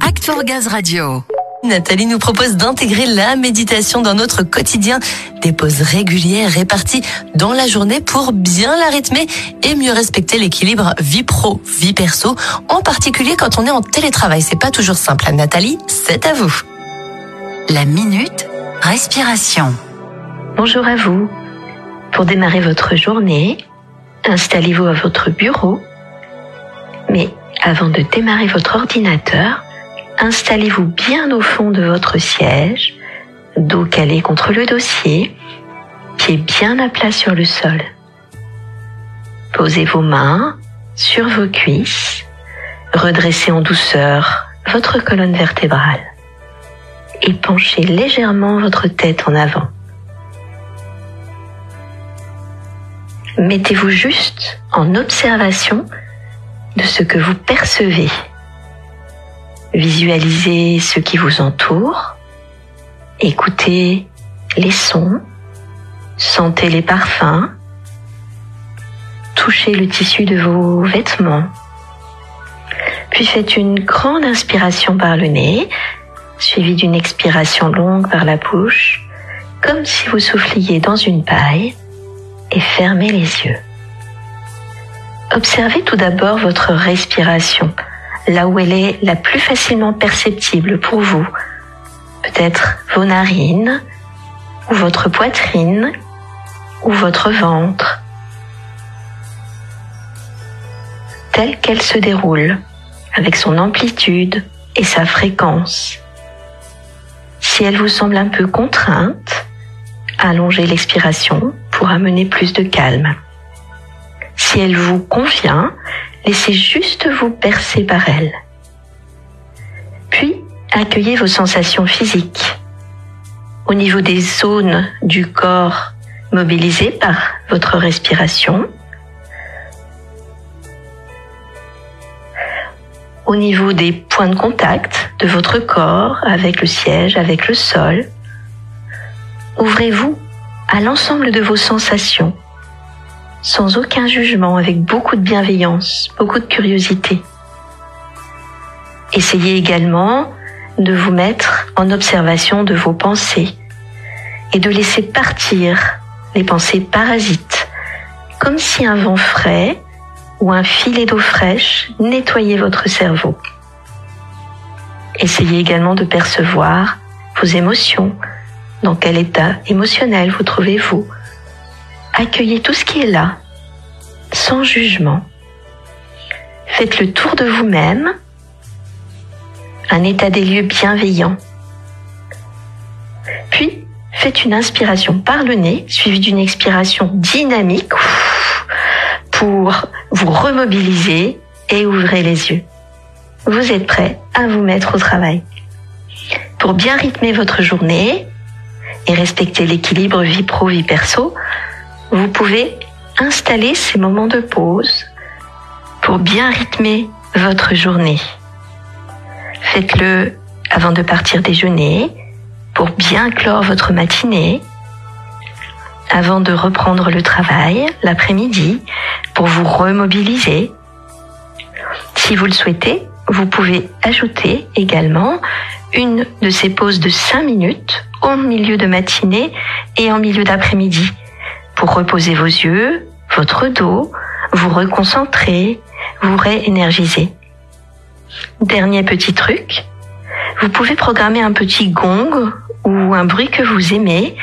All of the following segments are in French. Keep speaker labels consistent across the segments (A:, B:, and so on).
A: Act Gaz Radio.
B: Nathalie nous propose d'intégrer la méditation dans notre quotidien, des pauses régulières réparties dans la journée pour bien la rythmer et mieux respecter l'équilibre vie pro, vie perso, en particulier quand on est en télétravail. C'est pas toujours simple. Nathalie, c'est à vous.
A: La minute respiration.
C: Bonjour à vous. Pour démarrer votre journée, installez-vous à votre bureau. Mais avant de démarrer votre ordinateur, installez-vous bien au fond de votre siège, dos calé contre le dossier, pieds bien à plat sur le sol. Posez vos mains sur vos cuisses, redressez en douceur votre colonne vertébrale et penchez légèrement votre tête en avant. Mettez-vous juste en observation de ce que vous percevez Visualisez ce qui vous entoure, écoutez les sons, sentez les parfums, touchez le tissu de vos vêtements. Puis faites une grande inspiration par le nez, suivie d'une expiration longue par la bouche, comme si vous souffliez dans une paille, et fermez les yeux. Observez tout d'abord votre respiration là où elle est la plus facilement perceptible pour vous. Peut-être vos narines, ou votre poitrine, ou votre ventre. Telle qu'elle se déroule, avec son amplitude et sa fréquence. Si elle vous semble un peu contrainte, allongez l'expiration pour amener plus de calme. Si elle vous convient, Laissez juste vous percer par elle. Puis, accueillez vos sensations physiques. Au niveau des zones du corps mobilisées par votre respiration, au niveau des points de contact de votre corps avec le siège, avec le sol. Ouvrez-vous à l'ensemble de vos sensations sans aucun jugement, avec beaucoup de bienveillance, beaucoup de curiosité. Essayez également de vous mettre en observation de vos pensées et de laisser partir les pensées parasites, comme si un vent frais ou un filet d'eau fraîche nettoyait votre cerveau. Essayez également de percevoir vos émotions, dans quel état émotionnel vous trouvez-vous, Accueillez tout ce qui est là, sans jugement. Faites le tour de vous-même, un état des lieux bienveillant. Puis, faites une inspiration par le nez, suivie d'une expiration dynamique pour vous remobiliser et ouvrir les yeux. Vous êtes prêt à vous mettre au travail. Pour bien rythmer votre journée et respecter l'équilibre vie pro-vie perso, vous pouvez installer ces moments de pause pour bien rythmer votre journée. Faites-le avant de partir déjeuner pour bien clore votre matinée, avant de reprendre le travail l'après-midi pour vous remobiliser. Si vous le souhaitez, vous pouvez ajouter également une de ces pauses de 5 minutes au milieu de matinée et en milieu d'après-midi pour reposer vos yeux, votre dos, vous reconcentrer, vous réénergiser. Dernier petit truc, vous pouvez programmer un petit gong ou un bruit que vous aimez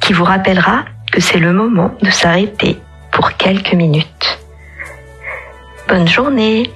C: qui vous rappellera que c'est le moment de s'arrêter pour quelques minutes. Bonne journée